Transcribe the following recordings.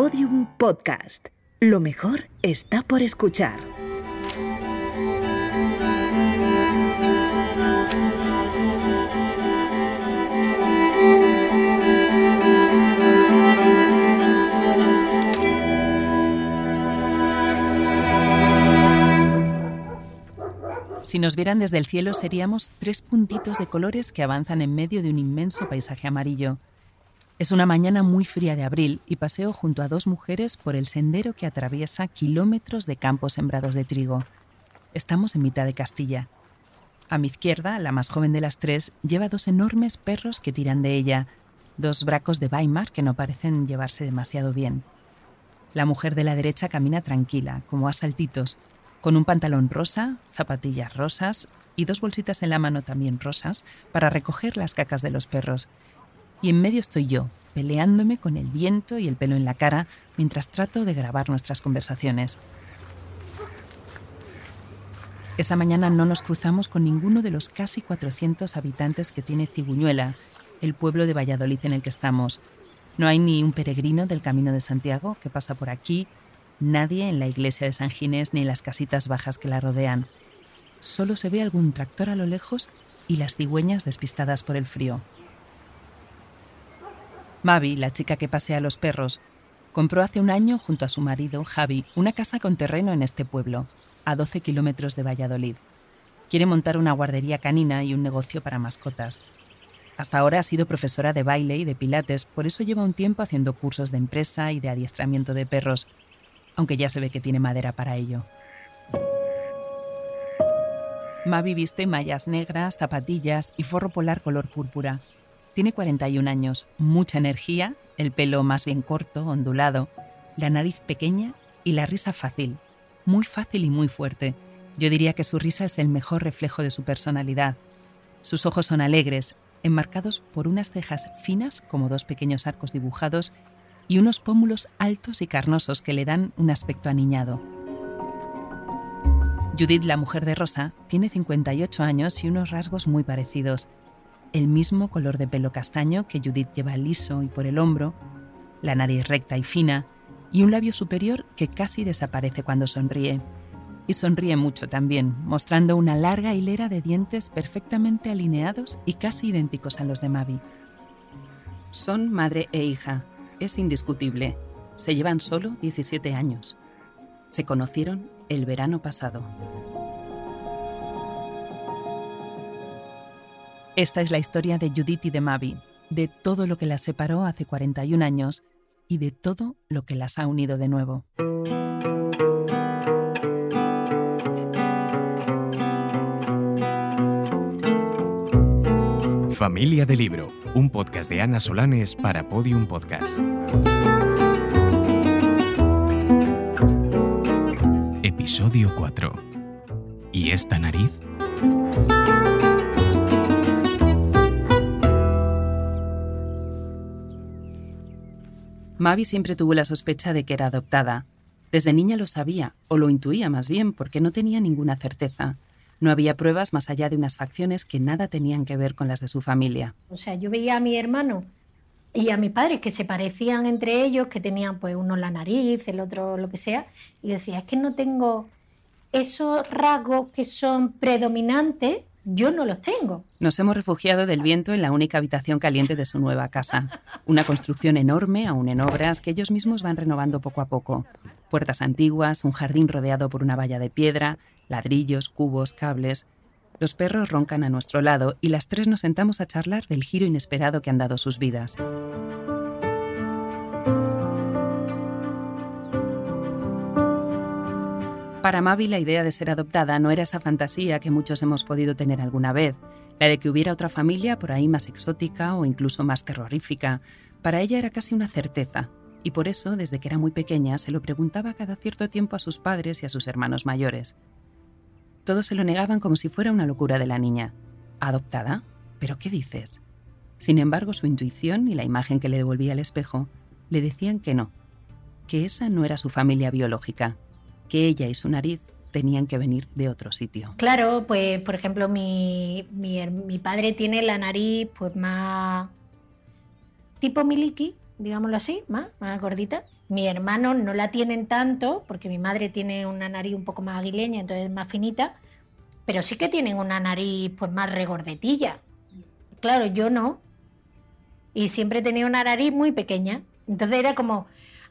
Podium Podcast. Lo mejor está por escuchar. Si nos vieran desde el cielo seríamos tres puntitos de colores que avanzan en medio de un inmenso paisaje amarillo. Es una mañana muy fría de abril y paseo junto a dos mujeres por el sendero que atraviesa kilómetros de campos sembrados de trigo. Estamos en mitad de Castilla. A mi izquierda, la más joven de las tres, lleva dos enormes perros que tiran de ella, dos bracos de Weimar que no parecen llevarse demasiado bien. La mujer de la derecha camina tranquila, como a saltitos, con un pantalón rosa, zapatillas rosas y dos bolsitas en la mano también rosas para recoger las cacas de los perros. Y en medio estoy yo, peleándome con el viento y el pelo en la cara mientras trato de grabar nuestras conversaciones. Esa mañana no nos cruzamos con ninguno de los casi 400 habitantes que tiene Ciguñuela, el pueblo de Valladolid en el que estamos. No hay ni un peregrino del Camino de Santiago que pasa por aquí nadie en la iglesia de San Ginés ni en las casitas bajas que la rodean. Solo se ve algún tractor a lo lejos y las cigüeñas despistadas por el frío. Mavi, la chica que pasea a los perros, compró hace un año junto a su marido, Javi, una casa con terreno en este pueblo, a 12 kilómetros de Valladolid. Quiere montar una guardería canina y un negocio para mascotas. Hasta ahora ha sido profesora de baile y de pilates, por eso lleva un tiempo haciendo cursos de empresa y de adiestramiento de perros, aunque ya se ve que tiene madera para ello. Mavi viste mallas negras, zapatillas y forro polar color púrpura. Tiene 41 años, mucha energía, el pelo más bien corto, ondulado, la nariz pequeña y la risa fácil, muy fácil y muy fuerte. Yo diría que su risa es el mejor reflejo de su personalidad. Sus ojos son alegres, enmarcados por unas cejas finas como dos pequeños arcos dibujados y unos pómulos altos y carnosos que le dan un aspecto aniñado. Judith, la mujer de Rosa, tiene 58 años y unos rasgos muy parecidos. El mismo color de pelo castaño que Judith lleva liso y por el hombro, la nariz recta y fina, y un labio superior que casi desaparece cuando sonríe. Y sonríe mucho también, mostrando una larga hilera de dientes perfectamente alineados y casi idénticos a los de Mavi. Son madre e hija, es indiscutible. Se llevan solo 17 años. Se conocieron el verano pasado. Esta es la historia de Judith y de Mavi, de todo lo que las separó hace 41 años y de todo lo que las ha unido de nuevo. Familia de Libro, un podcast de Ana Solanes para Podium Podcast. Episodio 4. ¿Y esta nariz? Mavi siempre tuvo la sospecha de que era adoptada. Desde niña lo sabía, o lo intuía más bien, porque no tenía ninguna certeza. No había pruebas más allá de unas facciones que nada tenían que ver con las de su familia. O sea, yo veía a mi hermano y a mi padre que se parecían entre ellos, que tenían pues uno la nariz, el otro lo que sea, y yo decía, es que no tengo esos rasgos que son predominantes, yo no los tengo. Nos hemos refugiado del viento en la única habitación caliente de su nueva casa. Una construcción enorme, aún en obras, que ellos mismos van renovando poco a poco. Puertas antiguas, un jardín rodeado por una valla de piedra, ladrillos, cubos, cables. Los perros roncan a nuestro lado y las tres nos sentamos a charlar del giro inesperado que han dado sus vidas. Para Mavi la idea de ser adoptada no era esa fantasía que muchos hemos podido tener alguna vez, la de que hubiera otra familia por ahí más exótica o incluso más terrorífica. Para ella era casi una certeza, y por eso, desde que era muy pequeña, se lo preguntaba cada cierto tiempo a sus padres y a sus hermanos mayores. Todos se lo negaban como si fuera una locura de la niña. ¿Adoptada? ¿Pero qué dices? Sin embargo, su intuición y la imagen que le devolvía el espejo le decían que no, que esa no era su familia biológica, que ella y su nariz tenían que venir de otro sitio. Claro, pues por ejemplo mi, mi, padre tiene la nariz pues más tipo miliki, digámoslo así, más, más gordita. Mi hermano no la tienen tanto, porque mi madre tiene una nariz un poco más aguileña, entonces más finita, pero sí que tienen una nariz pues más regordetilla. Claro, yo no. Y siempre he tenido una nariz muy pequeña. Entonces era como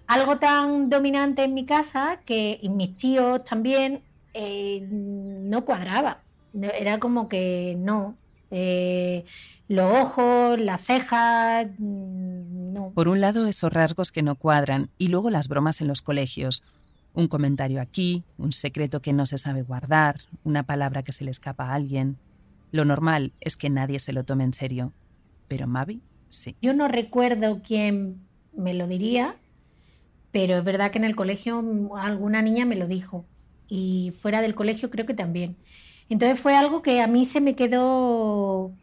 algo tan dominante en mi casa que y mis tíos también eh, no cuadraba. Era como que no. Eh, los ojos, las cejas, mm, no. Por un lado, esos rasgos que no cuadran y luego las bromas en los colegios. Un comentario aquí, un secreto que no se sabe guardar, una palabra que se le escapa a alguien. Lo normal es que nadie se lo tome en serio, pero Mavi sí. Yo no recuerdo quién me lo diría, pero es verdad que en el colegio alguna niña me lo dijo y fuera del colegio creo que también. Entonces fue algo que a mí se me quedó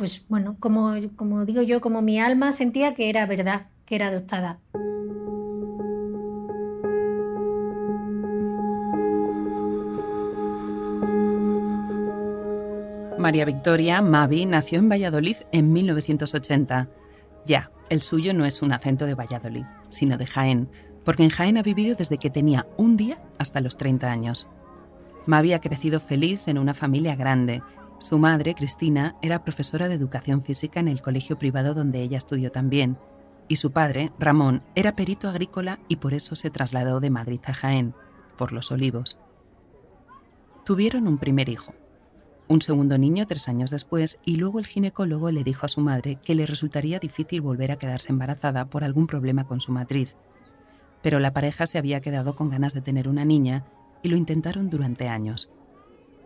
pues bueno, como, digo yo, como mi alma sentía que era verdad, que era adoptada. María Victoria Mavi nació en Valladolid en 1980. Ya, el suyo no es un acento de Valladolid, sino de Jaén, porque en Jaén ha vivido desde que tenía un día hasta los 30 años. Mavi ha crecido feliz en una familia grande, su madre, Cristina, era profesora de educación física en el colegio privado donde ella estudió también, y su padre, Ramón, era perito agrícola y por eso se trasladó de Madrid a Jaén, por los olivos. Tuvieron un primer hijo, un segundo niño tres años después, y luego el ginecólogo le dijo a su madre que le resultaría difícil volver a quedarse embarazada por algún problema con su matriz. Pero la pareja se había quedado con ganas de tener una niña y lo intentaron durante años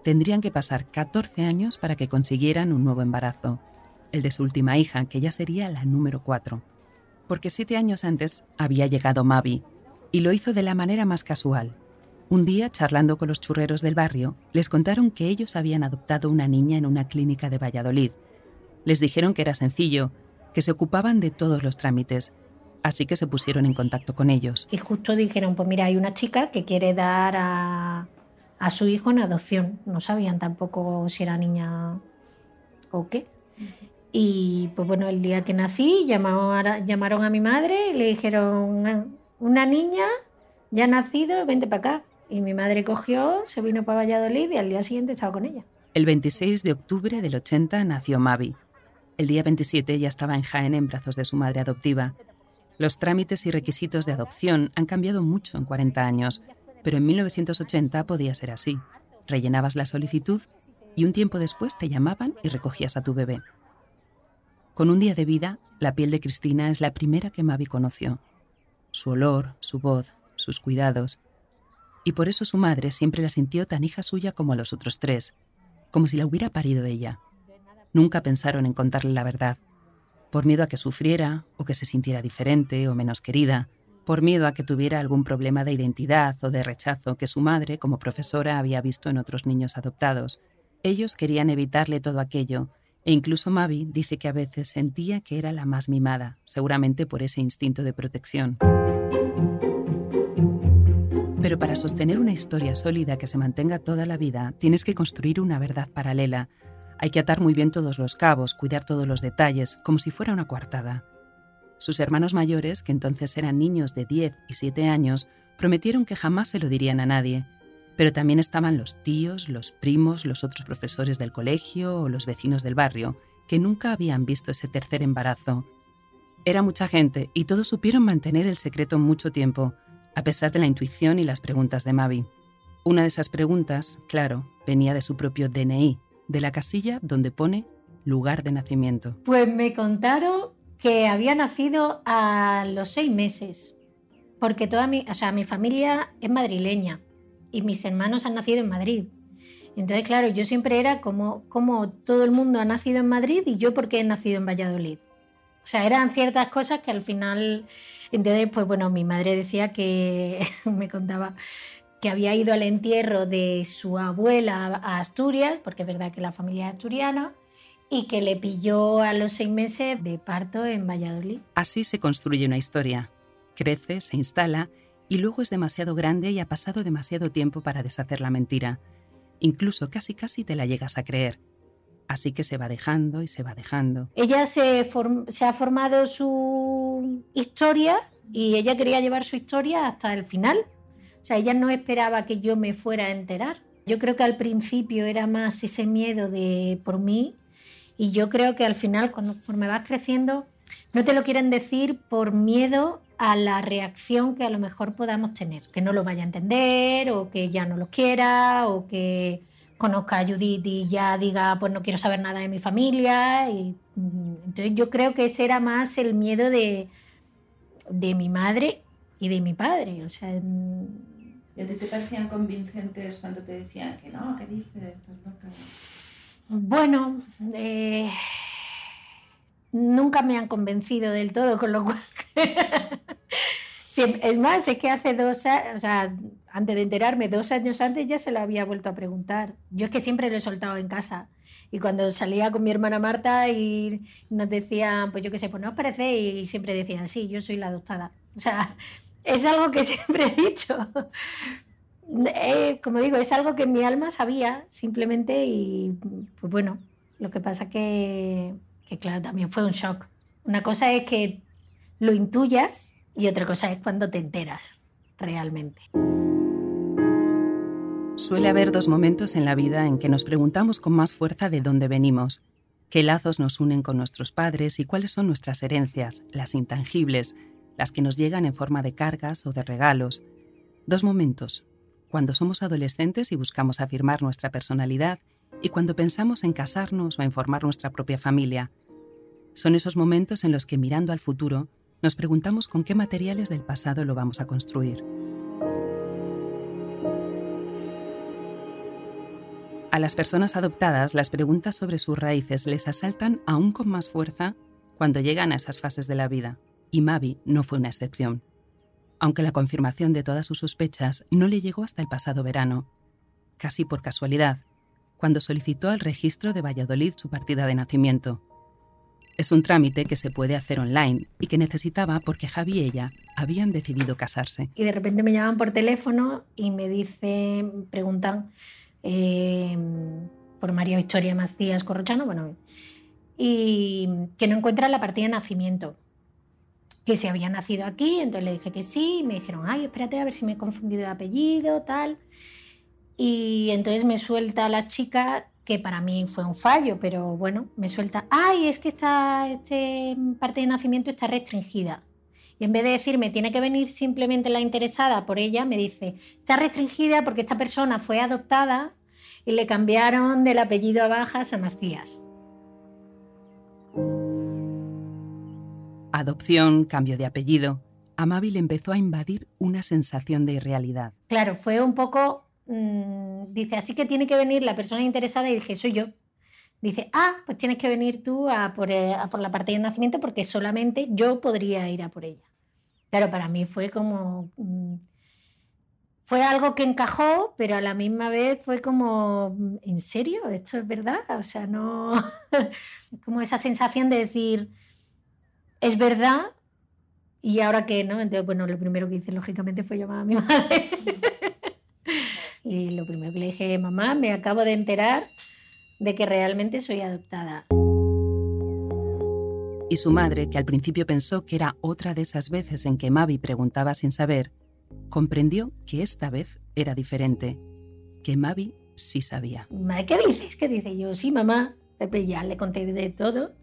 tendrían que pasar 14 años para que consiguieran un nuevo embarazo, el de su última hija, que ya sería la número 4. Porque siete años antes había llegado Mavi, y lo hizo de la manera más casual. Un día, charlando con los churreros del barrio, les contaron que ellos habían adoptado una niña en una clínica de Valladolid. Les dijeron que era sencillo, que se ocupaban de todos los trámites, así que se pusieron en contacto con ellos. Y justo dijeron, pues mira, hay una chica que quiere dar a, a su hijo en adopción. No sabían tampoco si era niña o qué. Y pues bueno, el día que nací llamaron a, llamaron a mi madre y le dijeron, una niña ya ha nacido, vente para acá. Y mi madre cogió, se vino para Valladolid y al día siguiente estaba con ella. El 26 de octubre del 80 nació Mavi. El día 27 ya estaba en Jaén en brazos de su madre adoptiva. Los trámites y requisitos de adopción han cambiado mucho en 40 años pero en 1980 podía ser así. Rellenabas la solicitud y un tiempo después te llamaban y recogías a tu bebé. Con un día de vida, la piel de Cristina es la primera que Mavi conoció. Su olor, su voz, sus cuidados. Y por eso su madre siempre la sintió tan hija suya como a los otros tres, como si la hubiera parido ella. Nunca pensaron en contarle la verdad, por miedo a que sufriera o que se sintiera diferente o menos querida, por miedo a que tuviera algún problema de identidad o de rechazo que su madre, como profesora, había visto en otros niños adoptados. Ellos querían evitarle todo aquello, e incluso Mavi dice que a veces sentía que era la más mimada, seguramente por ese instinto de protección. Pero para sostener una historia sólida que se mantenga toda la vida, tienes que construir una verdad paralela. Hay que atar muy bien todos los cabos, cuidar todos los detalles, como si fuera una coartada. Sus hermanos mayores, que entonces eran niños de 10 y 7 años, prometieron que jamás se lo dirían a nadie. Pero también estaban los tíos, los primos, los otros profesores del colegio o los vecinos del barrio, que nunca habían visto ese tercer embarazo. Era mucha gente y todos supieron mantener el secreto mucho tiempo, a pesar de la intuición y las preguntas de Mavi. Una de esas preguntas, claro, venía de su propio DNI, de la casilla donde pone lugar de nacimiento. Pues me contaron que había nacido a los seis meses, porque toda mi, o sea, mi familia es madrileña y mis hermanos han nacido en Madrid. Entonces, claro, yo siempre era como, como todo el mundo ha nacido en Madrid y yo porque he nacido en Valladolid. O sea, eran ciertas cosas que al final, entonces, pues bueno, mi madre decía que, me contaba que había ido al entierro de su abuela a Asturias, porque es verdad que la familia es asturiana, y que le pilló a los seis meses de parto en Valladolid. Así se construye una historia. Crece, se instala y luego es demasiado grande y ha pasado demasiado tiempo para deshacer la mentira. Incluso casi casi te la llegas a creer. Así que se va dejando y se va dejando. Ella se, ha formado su historia y ella quería llevar su historia hasta el final. O sea, ella no esperaba que yo me fuera a enterar. Yo creo que al principio era más ese miedo de por mí y yo creo que al final, cuando me vas creciendo, no te lo quieren decir por miedo a la reacción que a lo mejor podamos tener, que no lo vaya a entender o que ya no lo quiera o que conozca a Judith y ya diga, pues no quiero saber nada de mi familia. Y, mm, entonces yo creo que ese era más el miedo de, de mi madre y de mi padre. O sea, ¿Y a ti te parecían convincentes cuando te decían que no, qué dices? Bueno, eh, nunca me han convencido del todo, con lo cual... es más, es que hace dos años, o sea, antes de enterarme, dos años antes ya se lo había vuelto a preguntar. Yo es que siempre lo he soltado en casa. Y cuando salía con mi hermana Marta y nos decían, pues yo qué sé, pues no os parece, y siempre decían, sí, yo soy la adoptada. O sea, es algo que siempre he dicho. Eh, como digo, es algo que mi alma sabía simplemente y pues bueno, lo que pasa que, que claro, también fue un shock. Una cosa es que lo intuyas y otra cosa es cuando te enteras realmente. Suele haber dos momentos en la vida en que nos preguntamos con más fuerza de dónde venimos, qué lazos nos unen con nuestros padres y cuáles son nuestras herencias, las intangibles, las que nos llegan en forma de cargas o de regalos. Dos momentos, cuando somos adolescentes y buscamos afirmar nuestra personalidad y cuando pensamos en casarnos o en formar nuestra propia familia. Son esos momentos en los que mirando al futuro nos preguntamos con qué materiales del pasado lo vamos a construir. A las personas adoptadas las preguntas sobre sus raíces les asaltan aún con más fuerza cuando llegan a esas fases de la vida, y Mavi no fue una excepción. Aunque la confirmación de todas sus sospechas no le llegó hasta el pasado verano, casi por casualidad, cuando solicitó al registro de Valladolid su partida de nacimiento. Es un trámite que se puede hacer online y que necesitaba porque Javi y ella habían decidido casarse. Y de repente me llaman por teléfono y me dicen, preguntan eh, por María Victoria Macías Corrochano, bueno, y que no encuentran la partida de nacimiento, que se había nacido aquí, entonces le dije que sí, me dijeron, ay, espérate a ver si me he confundido de apellido, tal. Y entonces me suelta la chica que para mí fue un fallo, pero bueno, me suelta, ay, es que esta este parte de nacimiento está restringida. Y en vez de decirme, tiene que venir simplemente la interesada por ella, me dice, está restringida porque esta persona fue adoptada y le cambiaron del apellido a Bajas a Macías. Adopción, cambio de apellido. A empezó a invadir una sensación de irrealidad. Claro, fue un poco Mm, dice, así que tiene que venir la persona interesada y dije, soy yo. Dice, ah, pues tienes que venir tú a por, eh, por la partida de nacimiento porque solamente yo podría ir a por ella. Claro, para mí fue como... Mm, fue algo que encajó, pero a la misma vez fue como, ¿en serio? ¿Esto es verdad? O sea, no... como esa sensación de decir, es verdad, y ahora que no, entonces, bueno, lo primero que hice lógicamente fue llamar a mi madre. Y lo primero que le dije, mamá, me acabo de enterar de que realmente soy adoptada. Y su madre, que al principio pensó que era otra de esas veces en que Mavi preguntaba sin saber, comprendió que esta vez era diferente, que Mavi sí sabía. ¿Qué dices? ¿Qué dice? Yo, sí, mamá. Pepe ya le conté de todo.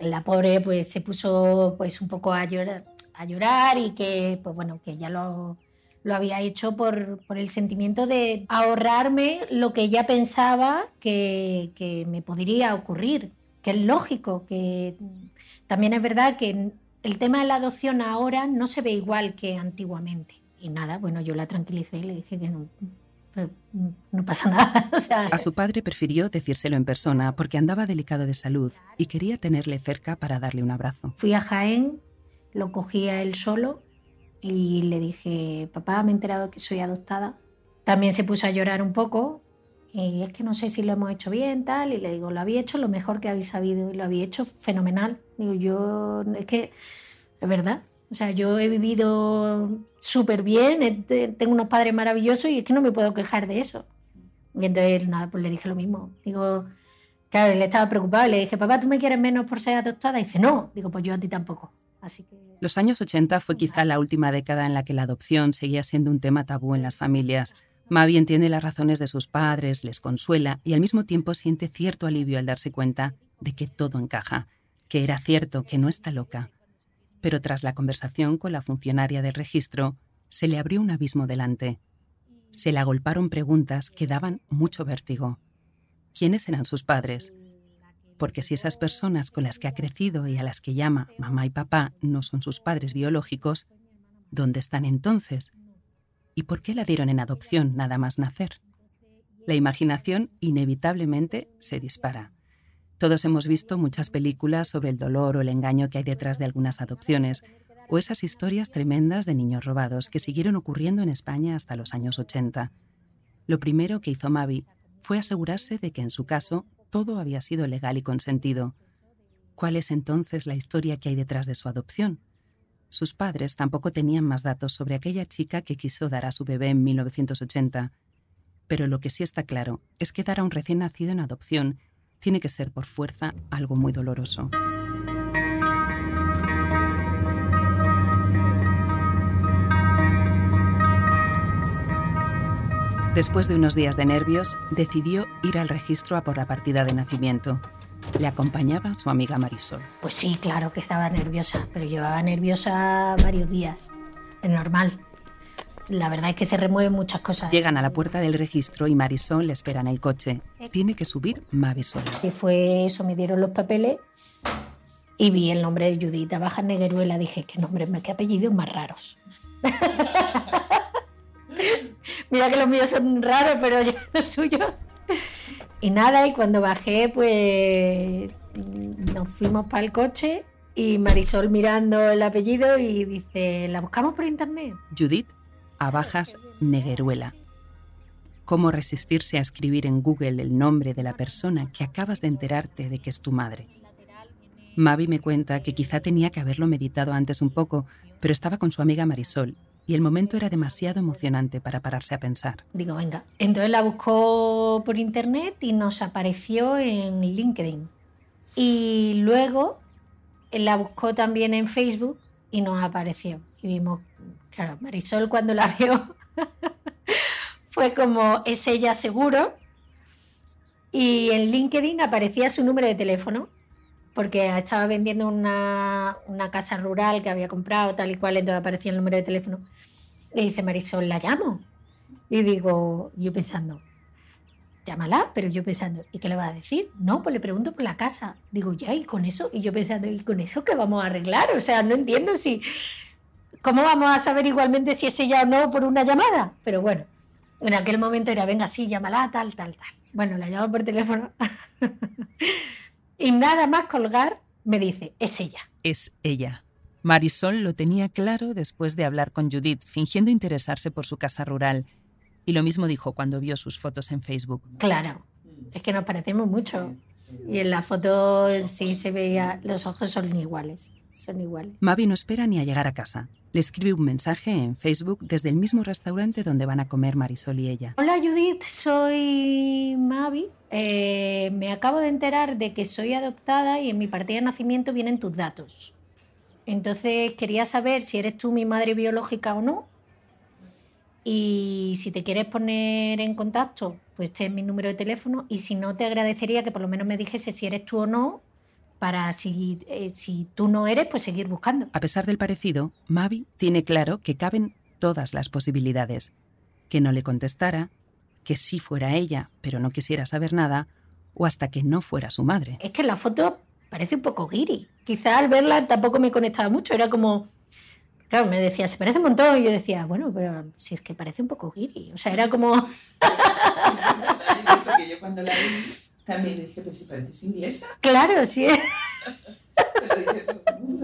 La pobre pues se puso pues un poco a llorar, a llorar y que pues bueno, que ya lo lo había hecho por, el sentimiento de ahorrarme lo que ella pensaba que, que, me podría ocurrir, que es lógico, que también es verdad que el tema de la adopción ahora no se ve igual que antiguamente. Y nada, bueno, yo la tranquilicé y le dije que no, no pasa nada. a su padre prefirió decírselo en persona porque andaba delicado de salud y quería tenerle cerca para darle un abrazo. Fui a Jaén, lo cogía él solo y le dije, papá, me he enterado que soy adoptada. También se puso a llorar un poco y es que no sé si lo hemos hecho bien, tal, y le digo, lo había hecho lo mejor que habéis sabido y lo había hecho fenomenal. Digo, yo, es que, es verdad, o sea, yo he vivido súper bien, tengo unos padres maravillosos y es que no me puedo quejar de eso. Y entonces, nada, pues le dije lo mismo. Digo, claro, él estaba preocupado y le dije, papá, ¿tú me quieres menos por ser adoptada? Y dice, no. Digo, pues yo a ti tampoco. Así que... Los años 80 fue quizá la última década en la que la adopción seguía siendo un tema tabú en las familias. Mavi entiende las razones de sus padres, les consuela y al mismo tiempo siente cierto alivio al darse cuenta de que todo encaja, que era cierto, que no está loca. Pero tras la conversación con la funcionaria del registro, se le abrió un abismo delante. Se le agolparon preguntas que daban mucho vértigo. ¿Quiénes eran sus padres? Porque si esas personas con las que ha crecido y a las que llama mamá y papá no son sus padres biológicos, ¿dónde están entonces? ¿Y por qué la dieron en adopción nada más nacer? La imaginación inevitablemente se dispara. Todos hemos visto muchas películas sobre el dolor o el engaño que hay detrás de algunas adopciones, o esas historias tremendas de niños robados que siguieron ocurriendo en España hasta los años 80. Lo primero que hizo Mavi fue asegurarse de que en su caso todo había sido legal y consentido. ¿Cuál es entonces la historia que hay detrás de su adopción? Sus padres tampoco tenían más datos sobre aquella chica que quiso dar a su bebé en 1980. Pero lo que sí está claro es que dar a un recién nacido en adopción tiene que ser por fuerza algo muy doloroso. Después de unos días de nervios, decidió ir al registro a por la partida de nacimiento. Le acompañaba su amiga Marisol. Pues sí, claro que estaba nerviosa, pero llevaba nerviosa varios días. Es normal. La verdad es que se remueven muchas cosas. Llegan a la puerta del registro y Marisol le espera en el coche. Tiene que subir Mavi sola. Y fue eso, me dieron los papeles y vi el nombre de Judith Baja Negueruela. Dije, qué nombre, qué apellidos más raros. Mira que los míos son raros, pero yo los suyos. Y nada, y cuando bajé, pues nos fuimos para el coche y Marisol mirando el apellido y dice, ¿la buscamos por internet? Judith Abajas Negueruela. ¿Cómo resistirse a escribir en Google el nombre de la persona que acabas de enterarte de que es tu madre? Mavi me cuenta que quizá tenía que haberlo meditado antes un poco, pero estaba con su amiga Marisol y el momento era demasiado emocionante para pararse a pensar. Digo, venga. Entonces la buscó por internet y nos apareció en LinkedIn. Y luego la buscó también en Facebook y nos apareció. Y vimos, claro, Marisol cuando la vio fue como, es ella seguro. Y en LinkedIn aparecía su número de teléfono porque estaba vendiendo una, una, casa rural que había comprado, tal y cual, entonces aparecía el número de teléfono. Le dice Marisol, ¿la llamo? Y digo, yo pensando, llámala, pero yo pensando, ¿y qué le va a decir? No, pues le pregunto por la casa. Digo, ya, y con eso, y yo pensando, ¿y con eso qué vamos a arreglar? O sea, no entiendo si. ¿Cómo vamos a saber igualmente si es ella o no por una llamada? Pero bueno, en aquel momento era, venga, sí, llámala, tal, tal, tal. Bueno, la llamo por teléfono. y nada más colgar, me dice, es ella. Es ella. Marisol lo tenía claro después de hablar con Judith, fingiendo interesarse por su casa rural. Y lo mismo dijo cuando vio sus fotos en Facebook. Claro, es que nos parecemos mucho. Y en la foto sí se veía, los ojos son iguales, son iguales. Mavi no espera ni a llegar a casa. Le escribe un mensaje en Facebook desde el mismo restaurante donde van a comer Marisol y ella. Hola Judith, soy Mavi. Eh, me acabo de enterar de que soy adoptada y en mi partida de nacimiento vienen tus datos. Entonces quería saber si eres tú mi madre biológica o no. Y si te quieres poner en contacto, pues este es mi número de teléfono. Y si no, te agradecería que por lo menos me dijese si eres tú o no, para si, eh, si tú no eres, pues seguir buscando. A pesar del parecido, Mavi tiene claro que caben todas las posibilidades. Que no le contestara, que sí fuera ella, pero no quisiera saber nada, o hasta que no fuera su madre. Es que la foto parece un poco guiri. Quizá al verla tampoco me conectaba mucho, era como... Claro, me decía, se parece un montón. Y yo decía, bueno, pero si es que parece un poco guiri. O sea, era como... Porque yo cuando la vi también dije, pero si pareces inglesa. Claro, sí.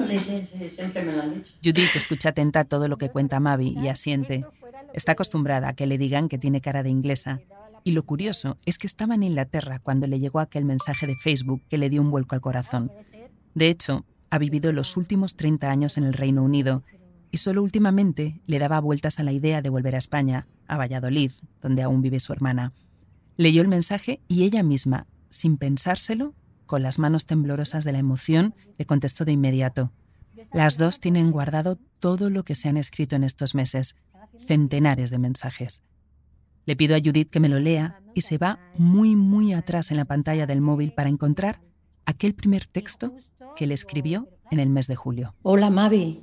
Sí, sí, sí, siempre me lo han dicho. Judith escucha atenta todo lo que cuenta Mavi y asiente. Está acostumbrada a que le digan que tiene cara de inglesa. Y lo curioso es que estaba en Inglaterra cuando le llegó aquel mensaje de Facebook que le dio un vuelco al corazón. De hecho, ha vivido los últimos 30 años en el Reino Unido y solo últimamente le daba vueltas a la idea de volver a España, a Valladolid, donde aún vive su hermana. Leyó el mensaje y ella misma, sin pensárselo, con las manos temblorosas de la emoción, le contestó de inmediato. Las dos tienen guardado todo lo que se han escrito en estos meses, centenares de mensajes. Le pido a Judith que me lo lea y se va muy, muy atrás en la pantalla del móvil para encontrar aquel primer texto que le escribió en el mes de julio. Hola Mavi,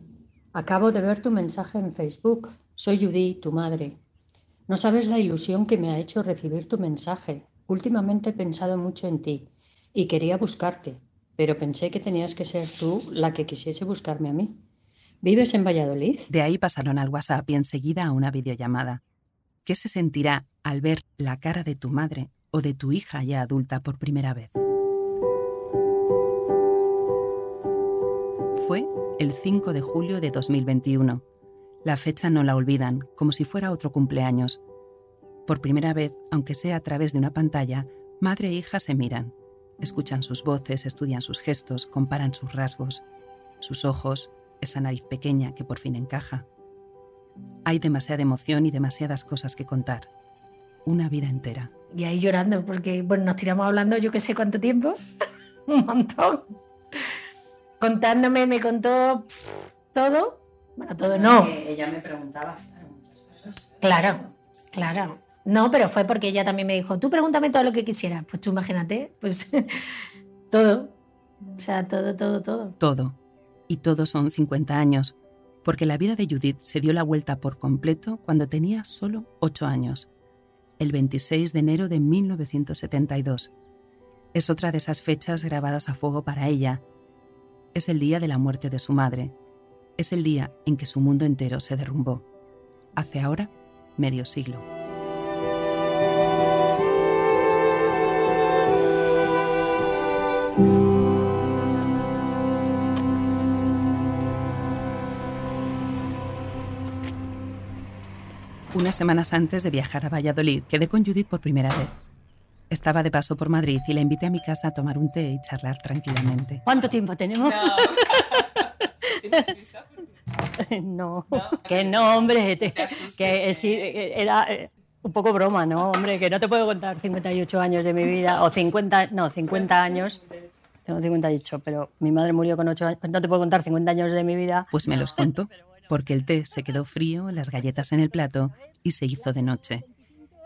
acabo de ver tu mensaje en Facebook. Soy Judith, tu madre. No sabes la ilusión que me ha hecho recibir tu mensaje. Últimamente he pensado mucho en ti y quería buscarte, pero pensé que tenías que ser tú la que quisiese buscarme a mí. ¿Vives en Valladolid? De ahí pasaron al WhatsApp y enseguida a una videollamada. ¿Qué se sentirá al ver la cara de tu madre o de tu hija ya adulta por primera vez? Fue el 5 de julio de 2021. La fecha no la olvidan, como si fuera otro cumpleaños. Por primera vez, aunque sea a través de una pantalla, madre e hija se miran. Escuchan sus voces, estudian sus gestos, comparan sus rasgos, sus ojos, esa nariz pequeña que por fin encaja. Hay demasiada emoción y demasiadas cosas que contar. Una vida entera. Y ahí llorando, porque bueno, nos tiramos hablando yo que sé cuánto tiempo. Un montón. Contándome, me contó todo. Bueno, todo no. Ella me preguntaba muchas cosas. Claro, claro. No, pero fue porque ella también me dijo, tú pregúntame todo lo que quisieras. Pues tú imagínate, pues todo. O sea, todo, todo, todo. Todo. Y todos son 50 años, porque la vida de Judith se dio la vuelta por completo cuando tenía solo 8 años, el 26 de enero de 1972. Es otra de esas fechas grabadas a fuego para ella. Es el día de la muerte de su madre. Es el día en que su mundo entero se derrumbó. Hace ahora medio siglo. Unas semanas antes de viajar a Valladolid, quedé con Judith por primera vez. Estaba de paso por Madrid y la invité a mi casa a tomar un té y charlar tranquilamente. ¿Cuánto tiempo tenemos? No, No. que no, hombre, te- te asustes, que eh. sí, era eh, un poco broma, ¿no? Hombre, que no te puedo contar 58 años de mi vida, o 50, no, 50 años, tengo 58, pero mi madre murió con 8 años, no te puedo contar 50 años de mi vida. Pues me los contó, porque el té se quedó frío, las galletas en el plato y se hizo de noche.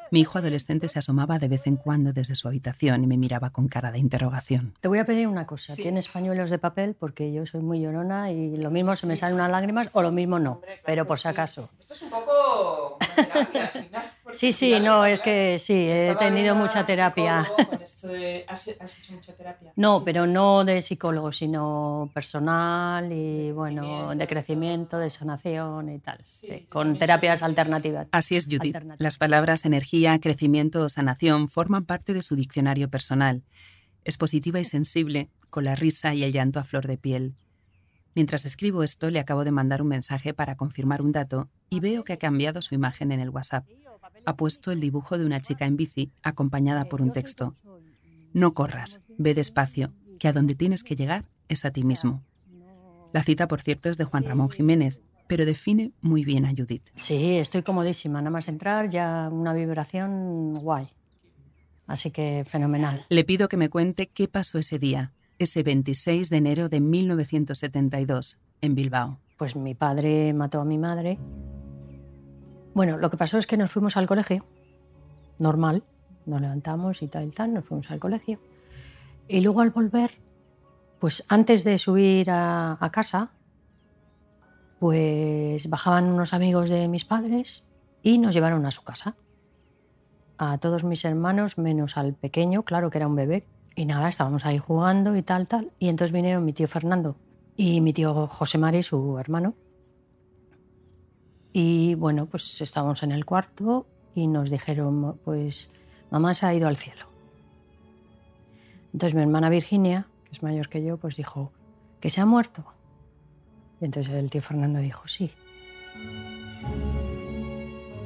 Mi hijo adolescente se asomaba de vez en cuando desde su habitación y me miraba con cara de interrogación. Te voy a pedir una cosa, ¿tienes pañuelos de papel? Porque yo soy muy llorona y lo mismo se me salen unas lágrimas o lo mismo no, pero por si acaso. Esto es un poco una terapia al final. Sí, sí, no, es que sí, he tenido mucha terapia. psicólogo con esto de- ¿Has, has hecho mucha terapia? No, pero no de psicólogo, sino personal y bueno, de crecimiento, de sanación y tal. sí, con terapias alternativas. Así es, Judith. Las palabras energía, crecimiento o sanación forman parte de su diccionario personal. Es positiva y sensible, con la risa y el llanto a flor de piel. Mientras escribo esto, le acabo de mandar un mensaje para confirmar un dato y veo que ha cambiado su imagen en el WhatsApp. Ha puesto el dibujo de una chica en bici acompañada por un texto. No corras, ve despacio, que a donde tienes que llegar es a ti mismo. La cita, por cierto, es de Juan Ramón Jiménez, pero define muy bien a Judith. Sí, estoy comodísima, nada más entrar ya una vibración guay. Así que fenomenal. Le pido que me cuente qué pasó ese día, ese 26 de enero de 1972, en Bilbao. Pues mi padre mató a mi madre. Bueno, lo que pasó es que nos fuimos al colegio, normal, nos levantamos y tal y tal, nos fuimos al colegio. Y luego al volver, pues antes de subir a, casa, pues bajaban unos amigos de mis padres y nos llevaron a su casa. A todos mis hermanos, menos al pequeño, claro que era un bebé. Y nada, estábamos ahí jugando y tal, tal. Y entonces vinieron mi tío Fernando y mi tío José Mari, su hermano. Y bueno, pues estábamos en el cuarto y nos dijeron, pues mamá se ha ido al cielo. Entonces mi hermana Virginia, que es mayor que yo, pues dijo, ¿que se ha muerto? Y entonces el tío Fernando dijo, sí.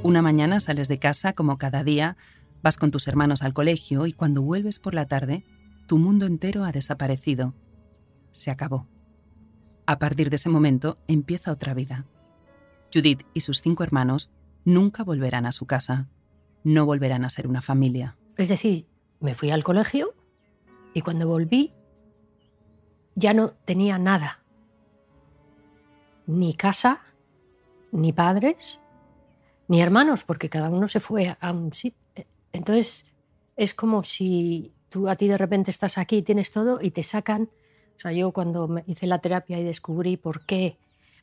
Una mañana sales de casa como cada día, vas con tus hermanos al colegio y cuando vuelves por la tarde, tu mundo entero ha desaparecido. Se acabó. A partir de ese momento empieza otra vida. Judith y sus cinco hermanos nunca volverán a su casa. No volverán a ser una familia. Es decir, me fui al colegio y cuando volví ya no tenía nada. ni casa, ni padres, ni hermanos, porque cada uno se fue a un sitio. Entonces, es como si tú a ti de repente estás aquí, tienes todo y te sacan. O sea, yo cuando hice la terapia y descubrí por qué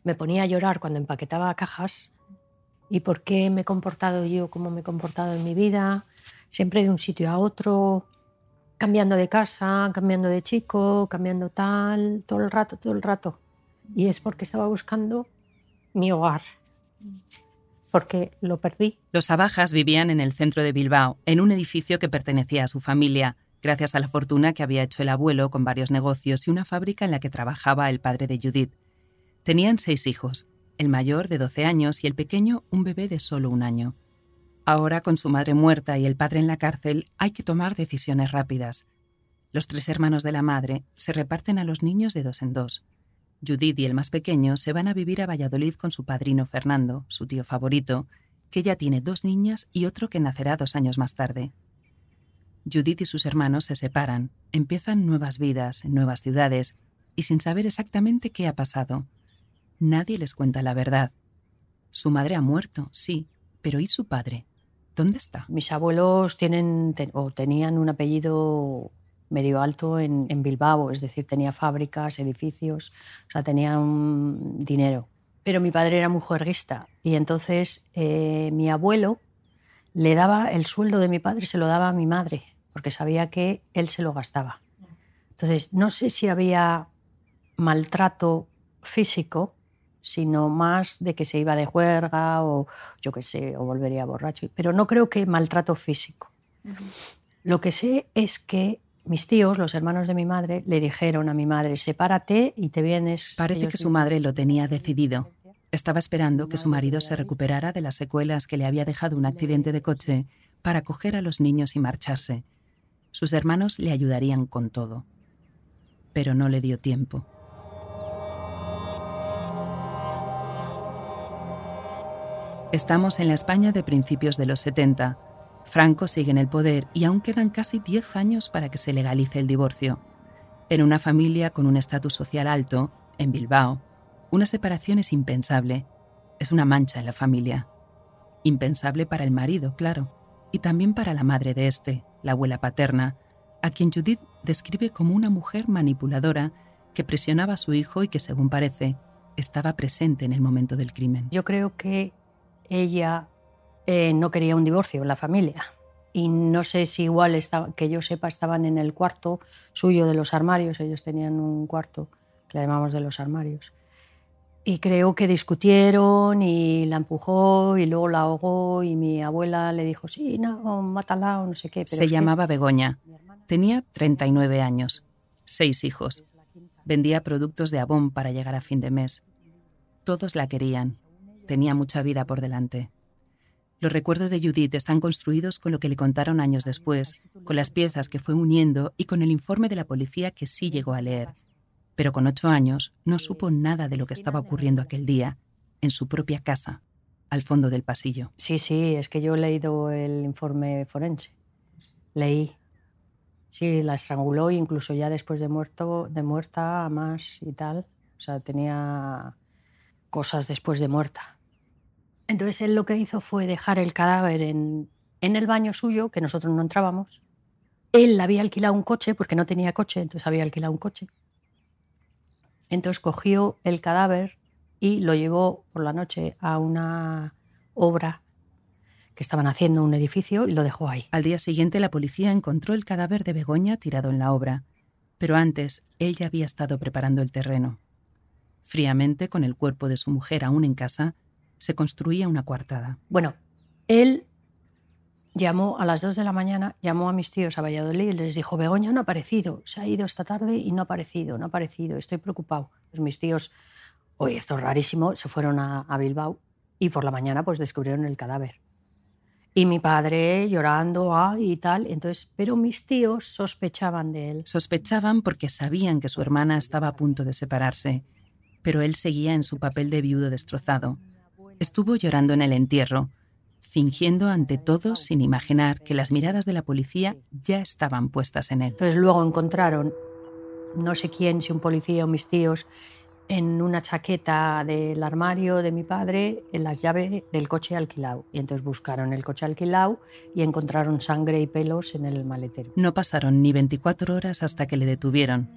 me ponía a llorar cuando empaquetaba cajas y por qué me he comportado yo como me he comportado en mi vida, siempre de un sitio a otro, cambiando de casa, cambiando de chico, cambiando tal, todo el rato, todo el rato. Y es porque estaba buscando mi hogar, porque lo perdí. Los Abajas vivían en el centro de Bilbao, en un edificio que pertenecía a su familia, gracias a la fortuna que había hecho el abuelo con varios negocios y una fábrica en la que trabajaba el padre de Judith. Tenían seis hijos, el mayor de 12 años y el pequeño un bebé de solo un año. Ahora, con su madre muerta y el padre en la cárcel, hay que tomar decisiones rápidas. Los tres hermanos de la madre se reparten a los niños de dos en dos. Judith y el más pequeño se van a vivir a Valladolid con su padrino Fernando, su tío favorito, que ya tiene dos niñas y otro que nacerá dos años más tarde. Judith y sus hermanos se separan, empiezan nuevas vidas en nuevas ciudades y sin saber exactamente qué ha pasado. Nadie les cuenta la verdad. Su madre ha muerto, sí, pero ¿y su padre? ¿Dónde está? Mis abuelos tienen o tenían un apellido medio alto en, Bilbao, es decir, tenía fábricas, edificios, o sea, tenían dinero. Pero mi padre era muy juerguista y entonces eh, mi abuelo le daba el sueldo de mi padre, se lo daba a mi madre, porque sabía que él se lo gastaba. Entonces, no sé si había maltrato físico, sino más de que se iba de juerga o yo qué sé, o volvería borracho, pero no creo que maltrato físico. Lo que sé es que mis tíos, los hermanos de mi madre, le dijeron a mi madre, sepárate y te vienes. Parece que su madre lo tenía decidido. Estaba esperando que su marido se recuperara de las secuelas que le había dejado un accidente de coche para coger a los niños y marcharse. Sus hermanos le ayudarían con todo. Pero no le dio tiempo. Estamos en la España de principios de los 70 Franco sigue en el poder y aún quedan casi 10 años para que se legalice el divorcio. En una familia con un estatus social alto, en Bilbao, una separación es impensable. Es una mancha en la familia. Impensable para el marido, claro, y también para la madre de este, la abuela paterna, a quien Judith describe como una mujer manipuladora que presionaba a su hijo y que, según parece, estaba presente en el momento del crimen. Yo creo que ella eh, no quería un divorcio en la familia. Y no sé si igual, estaba, que yo sepa, estaban en el cuarto suyo de los armarios. Ellos tenían un cuarto que le llamamos de los armarios. Y creo que discutieron y la empujó y luego la ahogó y mi abuela le dijo, sí, no, mátala o no sé qué. Se llamaba Begoña. Tenía 39 años, seis hijos. Vendía productos de Avon para llegar a fin de mes. Todos la querían. Tenía mucha vida por delante. Los recuerdos de Judith están construidos con lo que le contaron años después, con las piezas que fue uniendo y con el informe de la policía que sí llegó a leer. Pero con ocho años no supo nada de lo que estaba ocurriendo aquel día, en su propia casa, al fondo del pasillo. Sí, sí, es que yo he leído el informe forense. Leí. Sí, la estranguló incluso ya después de, muerto, de muerta, más y tal. O sea, tenía cosas después de muerta. Entonces él lo que hizo fue dejar el cadáver en, el baño suyo, que nosotros no entrábamos. Él había alquilado un coche, porque no tenía coche, entonces había alquilado un coche. Entonces cogió el cadáver y lo llevó por la noche a una obra que estaban haciendo un edificio y lo dejó ahí. Al día siguiente la policía encontró el cadáver de Begoña tirado en la obra, pero antes él ya había estado preparando el terreno. Fríamente, con el cuerpo de su mujer aún en casa, se construía una coartada. Bueno, él llamó a las dos de la mañana, llamó a mis tíos a Valladolid y les dijo, Begoña no ha aparecido, se ha ido esta tarde y no ha aparecido, no ha aparecido, estoy preocupado. Pues mis tíos, oye, esto es rarísimo, se fueron a, a Bilbao y por la mañana pues descubrieron el cadáver. Y mi padre llorando ah, y tal, entonces, pero mis tíos sospechaban de él. Sospechaban porque sabían que su hermana estaba a punto de separarse, pero él seguía en su papel de viudo destrozado estuvo llorando en el entierro, fingiendo ante todos sin imaginar que las miradas de la policía ya estaban puestas en él. Entonces luego encontraron, no sé quién, si un policía o mis tíos, en una chaqueta del armario de mi padre en las llaves del coche alquilado. Y entonces buscaron el coche alquilado y encontraron sangre y pelos en el maletero. No pasaron ni 24 horas hasta que le detuvieron.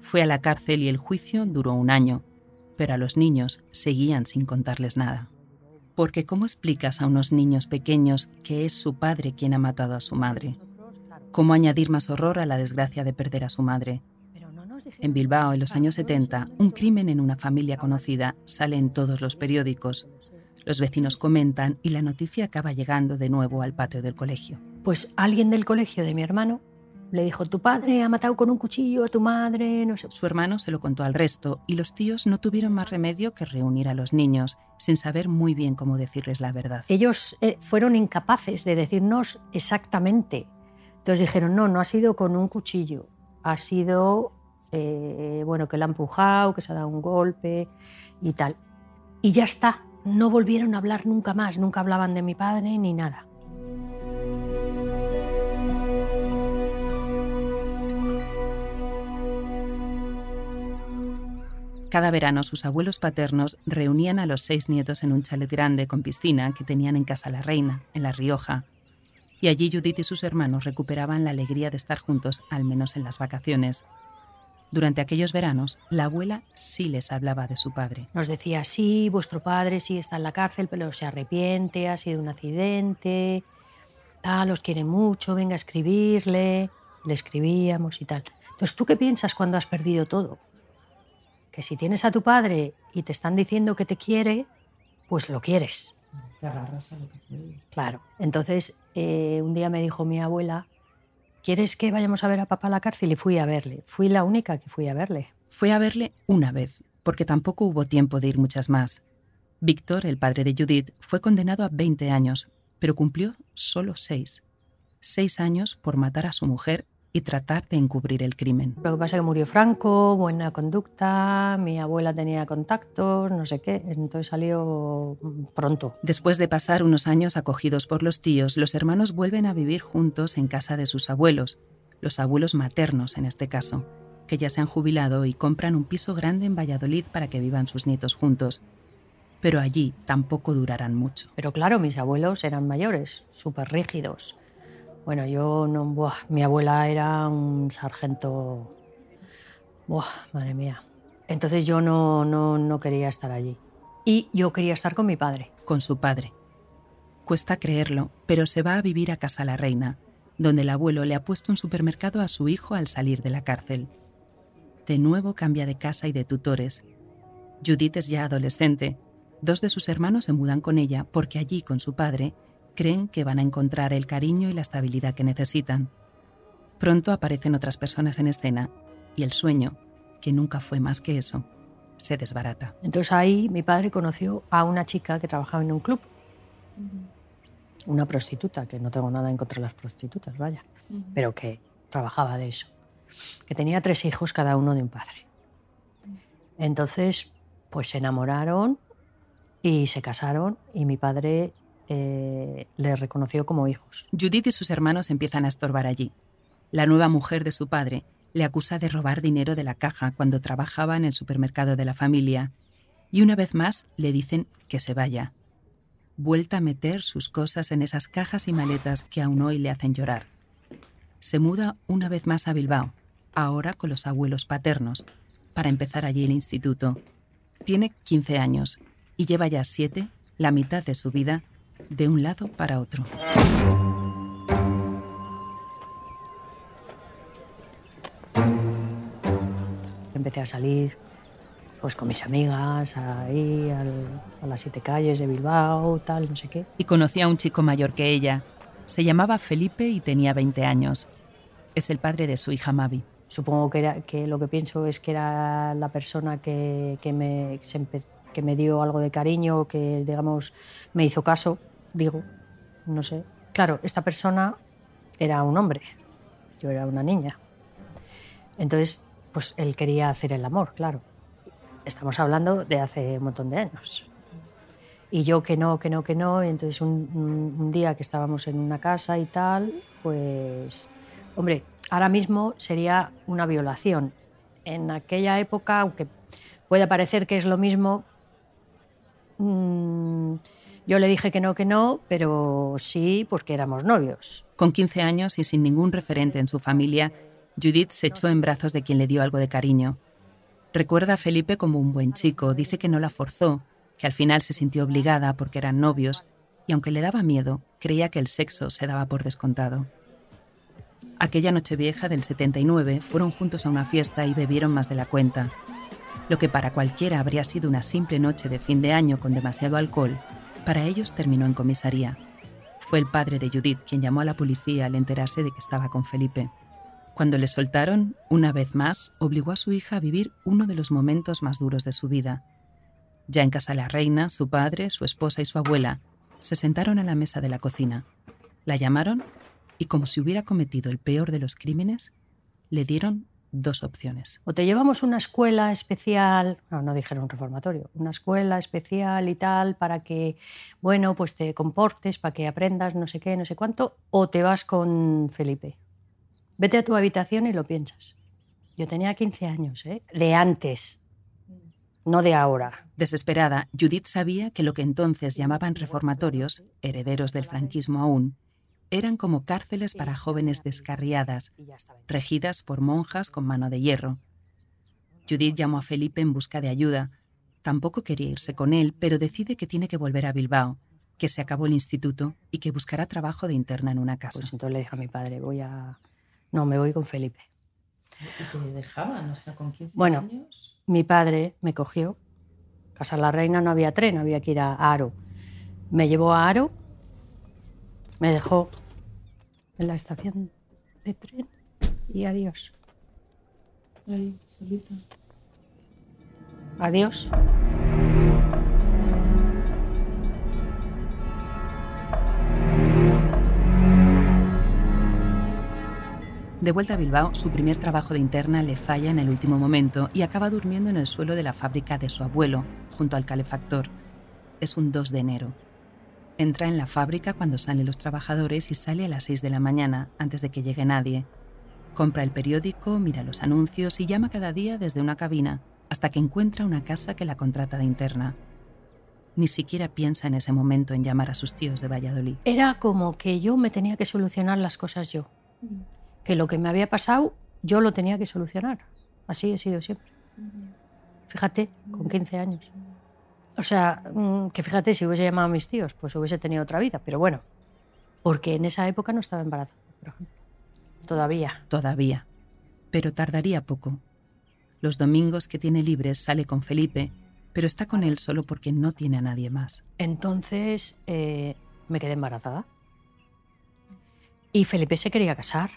Fue a la cárcel y el juicio duró un año, pero a los niños seguían sin contarles nada. Porque ¿cómo explicas a unos niños pequeños que es su padre quien ha matado a su madre? ¿Cómo añadir más horror a la desgracia de perder a su madre? En Bilbao, en los años 70, un crimen en una familia conocida sale en todos los periódicos. Los vecinos comentan y la noticia acaba llegando de nuevo al patio del colegio. Pues alguien del colegio de mi hermano le dijo, tu padre ha matado con un cuchillo a tu madre, no sé. Su hermano se lo contó al resto y los tíos no tuvieron más remedio que reunir a los niños, sin saber muy bien cómo decirles la verdad. Ellos eh, fueron incapaces de decirnos exactamente. Entonces dijeron, no, no ha sido con un cuchillo, ha sido eh, bueno, que la ha empujado, que se ha dado un golpe y tal. Y ya está, no volvieron a hablar nunca más, nunca hablaban de mi padre ni nada. Cada verano sus abuelos paternos reunían a los seis nietos en un chalet grande con piscina que tenían en Casa La Reina, en La Rioja. Y allí Judith y sus hermanos recuperaban la alegría de estar juntos, al menos en las vacaciones, durante aquellos veranos, la abuela sí les hablaba de su padre. Nos decía, sí, vuestro padre sí está en la cárcel, pero se arrepiente, ha sido un accidente, tal, os quiere mucho, venga a escribirle. Le escribíamos y tal. Entonces, ¿tú qué piensas cuando has perdido todo? Que si tienes a tu padre y te están diciendo que te quiere, pues lo quieres. Te agarras a lo que puedes. Claro. Entonces, eh, un día me dijo mi abuela, ¿quieres que vayamos a ver a papá a la cárcel? Y fui a verle. Fui la única que fui a verle. Fue a verle una vez, porque tampoco hubo tiempo de ir muchas más. Víctor, el padre de Judith, fue condenado a 20 años, pero cumplió solo seis. Seis años por matar a su mujer y tratar de encubrir el crimen. Lo que pasa es que murió Franco, buena conducta, mi abuela tenía contactos, no sé qué, entonces salió pronto. Después de pasar unos años acogidos por los tíos, los hermanos vuelven a vivir juntos en casa de sus abuelos, los abuelos maternos en este caso, que ya se han jubilado y compran un piso grande en Valladolid para que vivan sus nietos juntos. Pero allí tampoco durarán mucho. Pero claro, mis abuelos eran mayores, súper rígidos bueno, yo no. Buah, mi abuela era un sargento. Buah, madre mía. Entonces yo no, no, no quería estar allí. Y yo quería estar con mi padre. Con su padre. Cuesta creerlo, pero se va a vivir a Casa la Reina, donde el abuelo le ha puesto un supermercado a su hijo al salir de la cárcel. De nuevo cambia de casa y de tutores. Judith es ya adolescente. Dos de sus hermanos se mudan con ella porque allí, con su padre, creen que van a encontrar el cariño y la estabilidad que necesitan. Pronto aparecen otras personas en escena y el sueño, que nunca fue más que eso, se desbarata. Entonces ahí mi padre conoció a una chica que trabajaba en un club, una prostituta, que no tengo nada en contra de las prostitutas, vaya, pero que trabajaba de eso, que tenía tres hijos cada uno de un padre. Entonces, pues se enamoraron y se casaron y mi padre eh, le reconoció como hijos. Judith y sus hermanos empiezan a estorbar allí. La nueva mujer de su padre le acusa de robar dinero de la caja cuando trabajaba en el supermercado de la familia y una vez más le dicen que se vaya. Vuelta a meter sus cosas en esas cajas y maletas que aún hoy le hacen llorar. Se muda una vez más a Bilbao, ahora con los abuelos paternos, para empezar allí el instituto. Tiene 15 años y lleva ya siete, la mitad de su vida, de un lado para otro. Empecé a salir pues con mis amigas ahí a las siete calles de Bilbao, tal, no sé qué. Y conocí a un chico mayor que ella. Se llamaba Felipe y tenía 20 años. Es el padre de su hija Mavi. Supongo que, era, que lo que pienso es que era la persona que, que me, que me dio algo de cariño, que digamos me hizo caso digo, no sé. Claro, esta persona era un hombre, yo era una niña. Entonces, pues él quería hacer el amor, claro. Estamos hablando de hace un montón de años. Y yo que no, que no, que no. Y entonces un, día que estábamos en una casa y tal, pues, hombre, ahora mismo sería una violación. En aquella época, aunque Puede parecer que es lo mismo. Mm, yo le dije que no, que no, pero sí, pues que éramos novios. Con 15 años y sin ningún referente en su familia, Judith se echó en brazos de quien le dio algo de cariño. Recuerda a Felipe como un buen chico, dice que no la forzó, que al final se sintió obligada porque eran novios, y aunque le daba miedo, creía que el sexo se daba por descontado. Aquella noche vieja del 79 fueron juntos a una fiesta y bebieron más de la cuenta. Lo que para cualquiera habría sido una simple noche de fin de año con demasiado alcohol, para ellos terminó en comisaría. Fue el padre de Judith quien llamó a la policía al enterarse de que estaba con Felipe. Cuando le soltaron, una vez más, obligó a su hija a vivir uno de los momentos más duros de su vida. Ya en casa la reina, su padre, su esposa y su abuela se sentaron a la mesa de la cocina. La llamaron y como si hubiera cometido el peor de los crímenes, le dieron dos opciones. O te llevamos una escuela especial, no, no dijeron reformatorio, una escuela especial y tal para que, bueno, pues te comportes, para que aprendas no sé qué, no sé cuánto, o te vas con Felipe. Vete a tu habitación y lo piensas. Yo tenía 15 años, ¿eh? de antes, no de ahora. Desesperada, Judith sabía que lo que entonces llamaban reformatorios, herederos del franquismo aún, eran como cárceles para jóvenes descarriadas, regidas por monjas con mano de hierro. Judith llamó a Felipe en busca de ayuda. Tampoco quería irse con él, pero decide que tiene que volver a Bilbao, que se acabó el instituto y que buscará trabajo de interna en una casa. Pues entonces le dije a mi padre, voy a... No, me voy con Felipe. ¿Y te dejaban? O sea, con 15 Bueno, años. mi padre me cogió. Casa la Reina no había tren, había que ir a Aro. Me llevó a Aro, me dejó en la estación de tren y adiós. Ahí, solita. Adiós. De vuelta a Bilbao, su primer trabajo de interna le falla en el último momento y acaba durmiendo en el suelo de la fábrica de su abuelo, junto al calefactor. Es un 2 de enero. Entra en la fábrica cuando salen los trabajadores y sale a las 6 de la mañana, antes de que llegue nadie. Compra el periódico, mira los anuncios y llama cada día desde una cabina, hasta que encuentra una casa que la contrata de interna. Ni siquiera piensa en ese momento en llamar a sus tíos de Valladolid. Era como que yo me tenía que solucionar las cosas yo. Que lo que me había pasado, yo lo tenía que solucionar. Así he sido siempre. Fíjate, con 15 años. O sea, mm, que fíjate, si hubiese llamado a mis tíos, pues hubiese tenido otra vida. Pero bueno, porque en esa época no estaba embarazada, por ejemplo. Todavía. Todavía. Pero tardaría poco. Los domingos que tiene libres sale con Felipe, pero está con él solo porque no tiene a nadie más. Entonces eh, me quedé embarazada. Y Felipe se quería casar.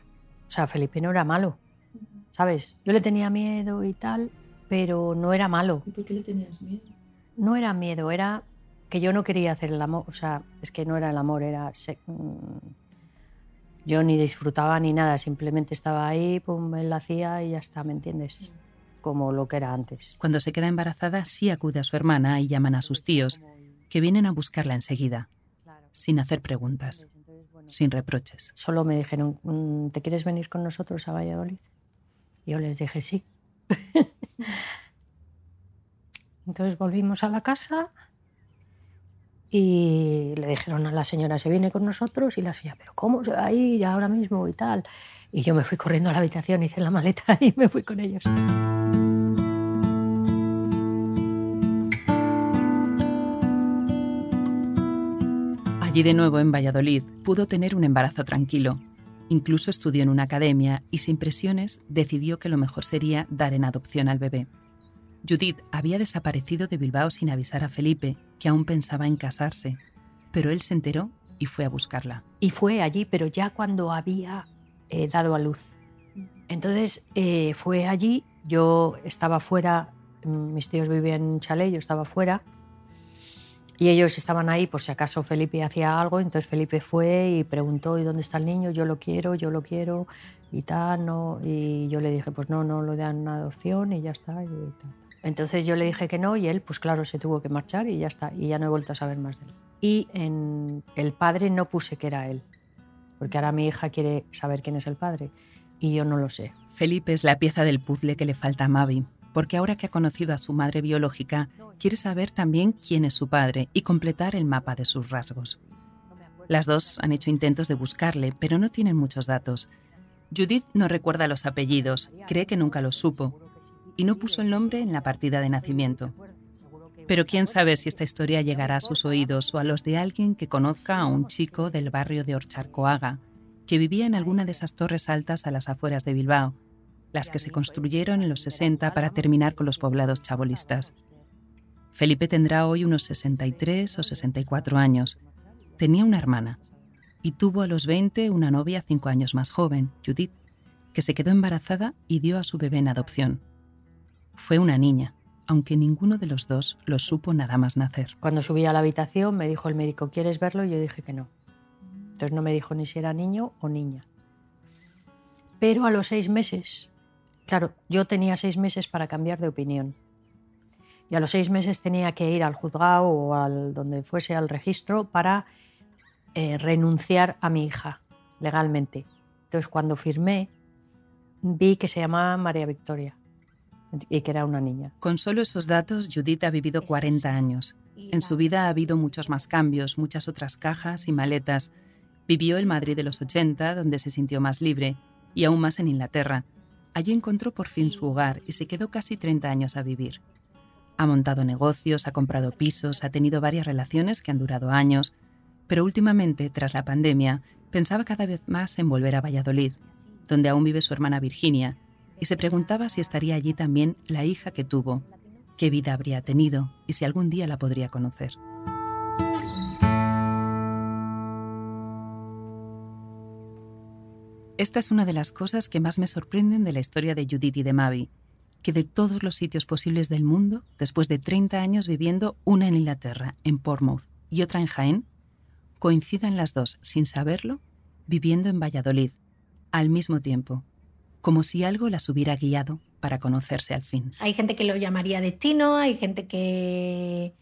O sea, Felipe no era malo. ¿Sabes? Yo le tenía miedo y tal, pero no era malo. ¿Y por qué le tenías miedo? No era miedo, era que yo no quería hacer el amor. O sea, es que no era el amor, era. mm, Yo ni disfrutaba ni nada, simplemente estaba ahí, pum, él la hacía y ya está, ¿me entiendes? Como lo que era antes. Cuando se queda embarazada, sí acude a su hermana y llaman a sus tíos, que vienen a buscarla enseguida, sin hacer preguntas, sin reproches. Solo me dijeron, "Mm, ¿te quieres venir con nosotros a Valladolid? Yo les dije sí. Entonces volvimos a la casa y le dijeron a la señora, se viene con nosotros y la señora, pero ¿cómo se va a ir ahora mismo y tal? Y yo me fui corriendo a la habitación, hice la maleta y me fui con ellos. Allí de nuevo en Valladolid pudo tener un embarazo tranquilo. Incluso estudió en una academia y sin presiones decidió que lo mejor sería dar en adopción al bebé. Judith había desaparecido de Bilbao sin avisar a Felipe, que aún pensaba en casarse, pero él se enteró y fue a buscarla. Y fue allí, pero ya cuando había eh, dado a luz. Entonces eh, fue allí, yo estaba fuera, mis tíos vivían en un chalet, yo estaba fuera, y ellos estaban ahí por si acaso Felipe hacía algo, entonces Felipe fue y preguntó, ¿y dónde está el niño? Yo lo quiero, yo lo quiero, y tal, no. Y yo le dije, pues no, no lo dan en adopción y ya está. y tal. Entonces yo le dije que no y él, pues claro, se tuvo que marchar y ya está. Y ya no he vuelto a saber más de él. Y en el padre no puse que era él, porque ahora mi hija quiere saber quién es el padre y yo no lo sé. Felipe es la pieza del puzzle que le falta a Mavi. porque ahora que ha conocido a su madre biológica, quiere saber también quién es su padre y completar el mapa de sus rasgos. Las dos han hecho intentos de buscarle, pero no tienen muchos datos. Judith no recuerda los apellidos, cree que nunca los supo, y no puso el nombre en la partida de nacimiento. Pero quién sabe si esta historia llegará a sus oídos o a los de alguien que conozca a un chico del barrio de Orcharcoaga, que vivía en alguna de esas torres altas a las afueras de Bilbao, las que se construyeron en los 60 para terminar con los poblados chabolistas. Felipe tendrá hoy unos 63 o 64 años. Tenía una hermana y tuvo a los 20 una novia cinco años más joven, Judith, que se quedó embarazada y dio a su bebé en adopción. Fue una niña, aunque ninguno de los dos lo supo nada más nacer. Cuando subí a la habitación me dijo el médico, ¿quieres verlo? Y yo dije que no. Entonces no me dijo ni si era niño o niña. Pero a los seis meses, claro, yo tenía seis meses para cambiar de opinión. Y a los seis meses tenía que ir al juzgado o al donde fuese al registro para eh, renunciar a mi hija legalmente. Entonces cuando firmé vi que se llamaba María Victoria y que era una niña. Con solo esos datos, Judith ha vivido 40 años. En su vida ha habido muchos más cambios, muchas otras cajas y maletas. Vivió el Madrid de los 80, donde se sintió más libre, y aún más en Inglaterra. Allí encontró por fin su hogar y se quedó casi 30 años a vivir. Ha montado negocios, ha comprado pisos, ha tenido varias relaciones que han durado años, pero últimamente, tras la pandemia, pensaba cada vez más en volver a Valladolid, donde aún vive su hermana Virginia, y se preguntaba si estaría allí también la hija que tuvo, qué vida habría tenido y si algún día la podría conocer. Esta es una de las cosas que más me sorprenden de la historia de Judith y de Mavi, que de todos los sitios posibles del mundo, después de 30 años viviendo una en Inglaterra, en Portsmouth, y otra en Jaén, coincidan las dos, sin saberlo, viviendo en Valladolid, al mismo tiempo, como si algo las hubiera guiado para conocerse al fin. Hay gente que lo llamaría destino, hay gente que,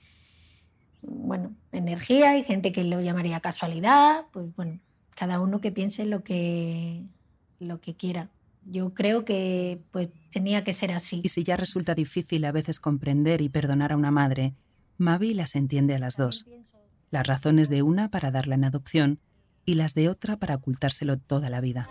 bueno, energía, hay gente que lo llamaría casualidad, pues bueno, cada uno que piense lo que, lo que quiera. Yo creo que pues tenía que ser así. Y si ya resulta difícil a veces comprender y perdonar a una madre, Mavi las entiende a las dos. Las razones de una para darla en adopción y las de otra para ocultárselo toda la vida.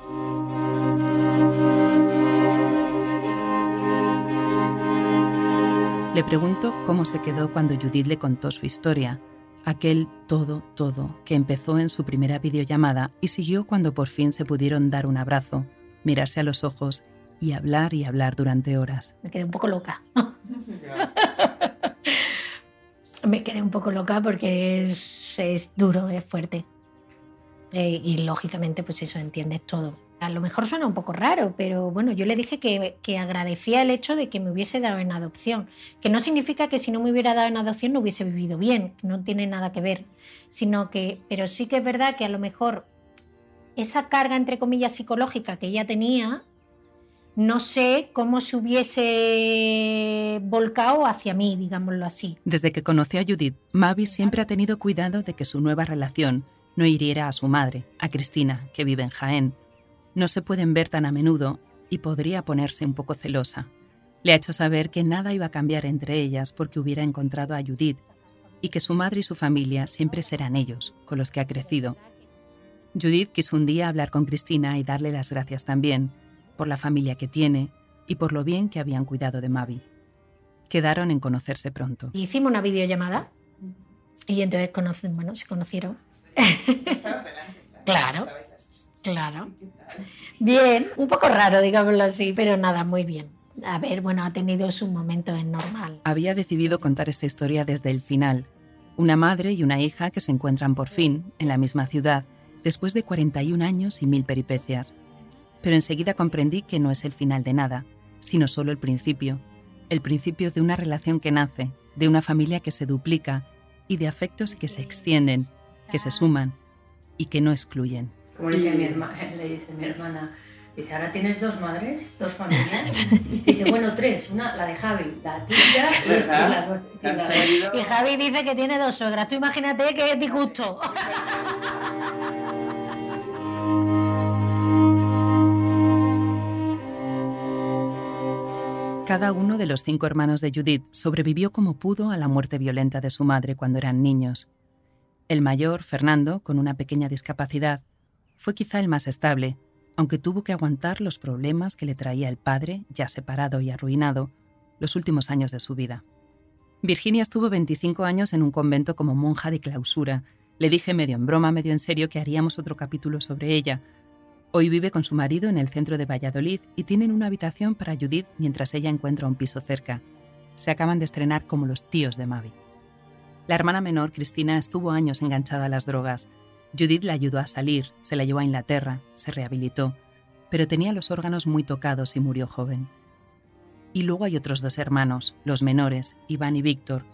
Le pregunto cómo se quedó cuando Judith le contó su historia, aquel todo, todo que empezó en su primera videollamada y siguió cuando por fin se pudieron dar un abrazo, mirarse a los ojos y hablar y hablar durante horas. Me quedé un poco loca. Me quedé un poco loca porque es, duro, es fuerte. Eh, y lógicamente, pues eso, entiendes todo a lo mejor suena un poco raro, pero bueno, yo le dije que, agradecía el hecho de que me hubiese dado en adopción, que no significa que si no me hubiera dado en adopción no hubiese vivido bien, no tiene nada que ver, sino que, pero sí que es verdad que a lo mejor esa carga, entre comillas, psicológica que ella tenía, no sé cómo se hubiese volcado hacia mí, digámoslo así. Desde que conoció a Judith, Mavi siempre ha tenido cuidado de que su nueva relación no hiriera a su madre, a Cristina, que vive en Jaén, no se pueden ver tan a menudo y podría ponerse un poco celosa. Le ha hecho saber que nada iba a cambiar entre ellas porque hubiera encontrado a Judith y que su madre y su familia siempre serán ellos, con los que ha crecido. Judith quiso un día hablar con Cristina y darle las gracias también por la familia que tiene y por lo bien que habían cuidado de Mavi. Quedaron en conocerse pronto. Hicimos una videollamada y entonces bueno, se conocieron. claro. Claro. Bien, un poco raro, digámoslo así, pero nada, muy bien. A ver, bueno, ha tenido su momento en normal. Había decidido contar esta historia desde el final. Una madre y una hija que se encuentran por fin en la misma ciudad después de 41 años y mil peripecias. Pero enseguida comprendí que no es el final de nada, sino solo el principio. El principio de una relación que nace, de una familia que se duplica y de afectos que se extienden, que se suman y que no excluyen. Como le dice, mi, hermana, le dice mi hermana, dice, ahora tienes dos madres, dos familias. dice, bueno, tres, una, la de Javi, la tuya y, la, y, y Javi dice que tiene dos suegras. Tú imagínate que es disgusto. Cada uno de los cinco hermanos de Judith sobrevivió como pudo a la muerte violenta de su madre cuando eran niños. El mayor, Fernando, con una pequeña discapacidad, fue quizá el más estable, aunque tuvo que aguantar los problemas que le traía el padre, ya separado y arruinado, los últimos años de su vida. Virginia estuvo 25 años en un convento como monja de clausura. Le dije medio en broma, medio en serio que haríamos otro capítulo sobre ella. Hoy vive con su marido en el centro de Valladolid y tienen una habitación para Judith mientras ella encuentra un piso cerca. Se acaban de estrenar como los tíos de Mavi. La hermana menor, Cristina, estuvo años enganchada a las drogas. Judith la ayudó a salir, se la llevó a Inglaterra, se rehabilitó, pero tenía los órganos muy tocados y murió joven. Y luego hay otros dos hermanos, los menores, Iván y Víctor,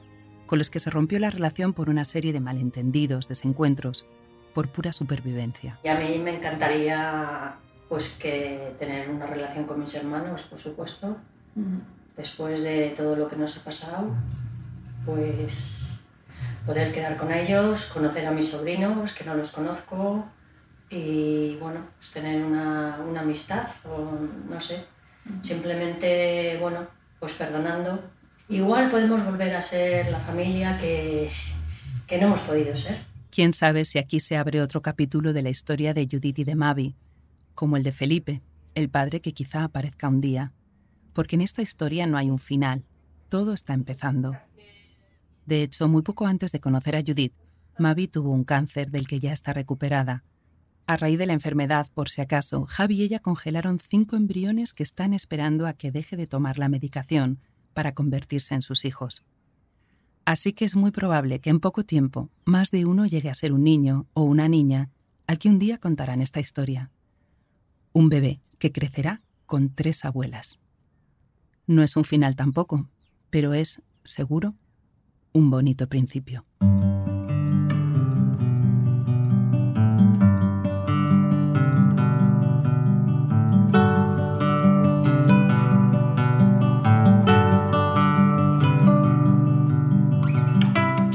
con los que se rompió la relación por una serie de malentendidos, desencuentros, por pura supervivencia. Y a mí me encantaría pues que tener una relación con mis hermanos, por supuesto. Después de todo lo que nos ha pasado, pues poder quedar con ellos, conocer a mis sobrinos, que no los conozco, y bueno, pues tener una, una amistad, o no sé, Simplemente, bueno, pues perdonando. Igual podemos volver a ser la familia que, que no hemos podido ser. Quién sabe si aquí se abre otro capítulo de la historia de Judith y de Mavi, como el de Felipe, el padre que quizá aparezca un día. Porque en esta historia no hay un final, todo está empezando. De hecho, muy poco antes de conocer a Judith, Mavi tuvo un cáncer del que ya está recuperada a raíz de la enfermedad, por si acaso, Javi y ella congelaron cinco embriones que están esperando a que deje de tomar la medicación para convertirse en sus hijos. Así que es muy probable que en poco tiempo más de uno llegue a ser un niño o una niña al que un día contarán esta historia. Un bebé que crecerá con tres abuelas. No es un final tampoco, pero es, seguro, un bonito principio.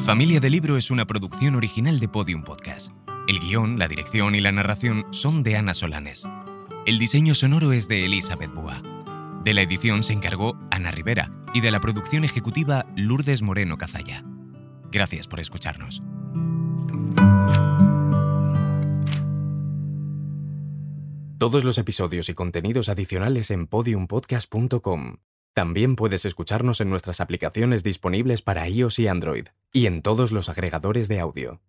Familia de Libro es una producción original de Podium Podcast. El guion, la dirección y la narración son de Ana Solanes. El diseño sonoro es de Elizabeth Búa. De la edición se encargó Ana Rivera y de la producción ejecutiva Lourdes Moreno Cazalla. Gracias por escucharnos. Todos los episodios y contenidos adicionales en podiumpodcast.com. También puedes escucharnos en nuestras aplicaciones disponibles para iOS y Android, y en todos los agregadores de audio.